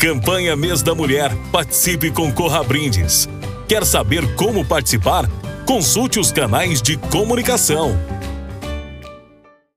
Campanha Mês da Mulher. Participe com corra brindes. Quer saber como participar? Consulte os canais de comunicação